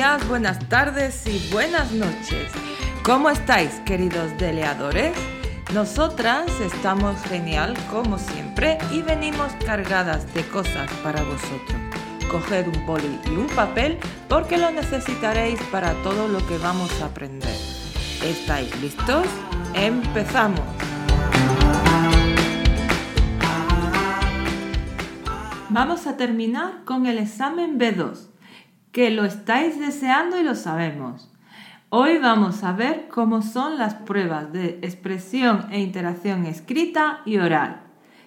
Buenas tardes y buenas noches. ¿Cómo estáis, queridos deleadores? Nosotras estamos genial como siempre y venimos cargadas de cosas para vosotros. Coged un boli y un papel porque lo necesitaréis para todo lo que vamos a aprender. ¿Estáis listos? ¡Empezamos! Vamos a terminar con el examen B2 que lo estáis deseando y lo sabemos. Hoy vamos a ver cómo son las pruebas de expresión e interacción escrita y oral.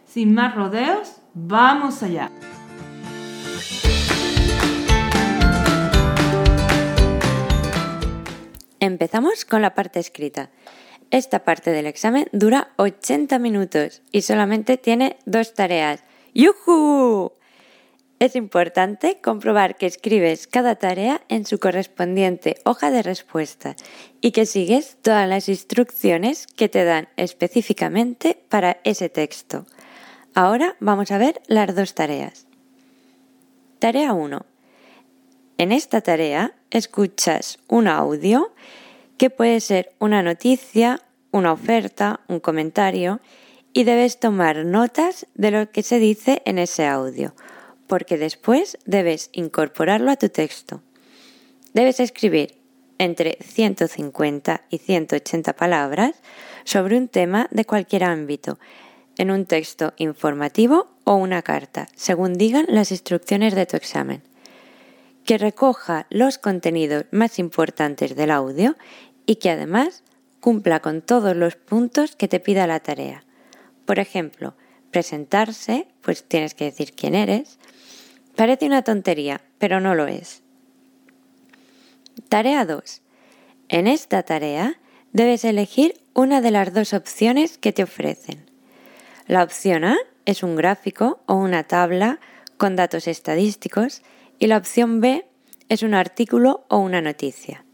Sin más rodeos, vamos allá. Empezamos con la parte escrita. Esta parte del examen dura 80 minutos y solamente tiene dos tareas. ¡Yuhu! Es importante comprobar que escribes cada tarea en su correspondiente hoja de respuesta y que sigues todas las instrucciones que te dan específicamente para ese texto. Ahora vamos a ver las dos tareas. Tarea 1. En esta tarea escuchas un audio que puede ser una noticia, una oferta, un comentario y debes tomar notas de lo que se dice en ese audio porque después debes incorporarlo a tu texto. Debes escribir entre 150 y 180 palabras sobre un tema de cualquier ámbito, en un texto informativo o una carta, según digan las instrucciones de tu examen, que recoja los contenidos más importantes del audio y que además cumpla con todos los puntos que te pida la tarea. Por ejemplo, presentarse, pues tienes que decir quién eres, Parece una tontería, pero no lo es. Tarea 2. En esta tarea debes elegir una de las dos opciones que te ofrecen. La opción A es un gráfico o una tabla con datos estadísticos y la opción B es un artículo o una noticia.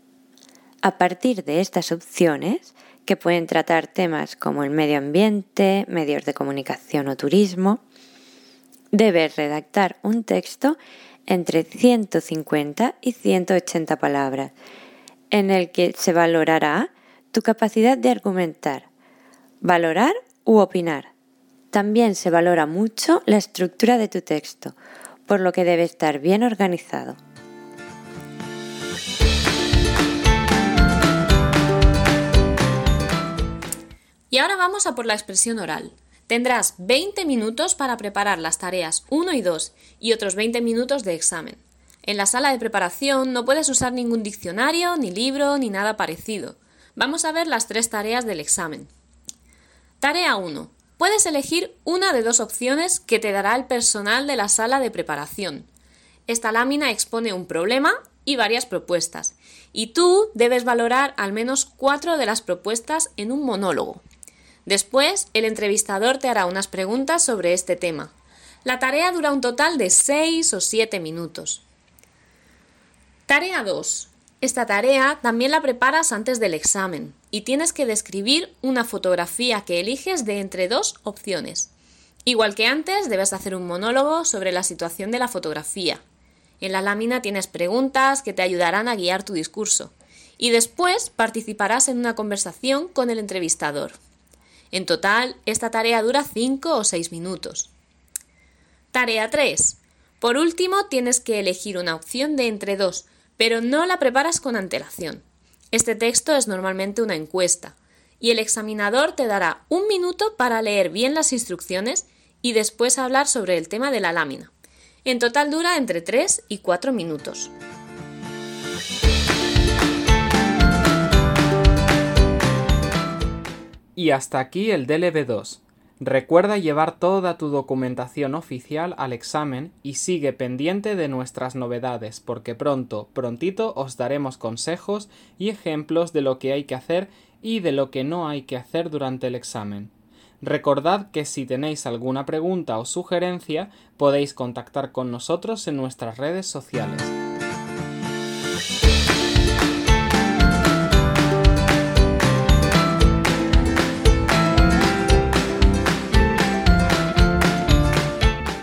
A partir de estas opciones, que pueden tratar temas como el medio ambiente, medios de comunicación o turismo, debes redactar un texto entre 150 y 180 palabras, en el que se valorará tu capacidad de argumentar, valorar u opinar. También se valora mucho la estructura de tu texto, por lo que debe estar bien organizado. Y ahora vamos a por la expresión oral. Tendrás 20 minutos para preparar las tareas 1 y 2 y otros 20 minutos de examen. En la sala de preparación no puedes usar ningún diccionario, ni libro, ni nada parecido. Vamos a ver las tres tareas del examen. Tarea 1. Puedes elegir una de dos opciones que te dará el personal de la sala de preparación. Esta lámina expone un problema y varias propuestas, y tú debes valorar al menos cuatro de las propuestas en un monólogo. Después, el entrevistador te hará unas preguntas sobre este tema. La tarea dura un total de 6 o 7 minutos. Tarea 2. Esta tarea también la preparas antes del examen y tienes que describir una fotografía que eliges de entre dos opciones. Igual que antes, debes hacer un monólogo sobre la situación de la fotografía. En la lámina tienes preguntas que te ayudarán a guiar tu discurso. Y después participarás en una conversación con el entrevistador. En total, esta tarea dura 5 o 6 minutos. Tarea 3. Por último, tienes que elegir una opción de entre dos, pero no la preparas con antelación. Este texto es normalmente una encuesta, y el examinador te dará un minuto para leer bien las instrucciones y después hablar sobre el tema de la lámina. En total dura entre 3 y 4 minutos. Y hasta aquí el DLB2. Recuerda llevar toda tu documentación oficial al examen y sigue pendiente de nuestras novedades porque pronto, prontito os daremos consejos y ejemplos de lo que hay que hacer y de lo que no hay que hacer durante el examen. Recordad que si tenéis alguna pregunta o sugerencia podéis contactar con nosotros en nuestras redes sociales.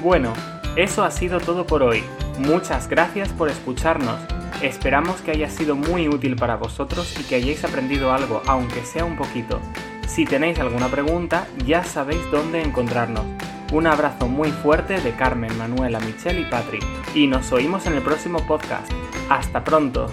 Bueno, eso ha sido todo por hoy. Muchas gracias por escucharnos. Esperamos que haya sido muy útil para vosotros y que hayáis aprendido algo, aunque sea un poquito. Si tenéis alguna pregunta, ya sabéis dónde encontrarnos. Un abrazo muy fuerte de Carmen, Manuela, Michelle y Patrick. Y nos oímos en el próximo podcast. Hasta pronto.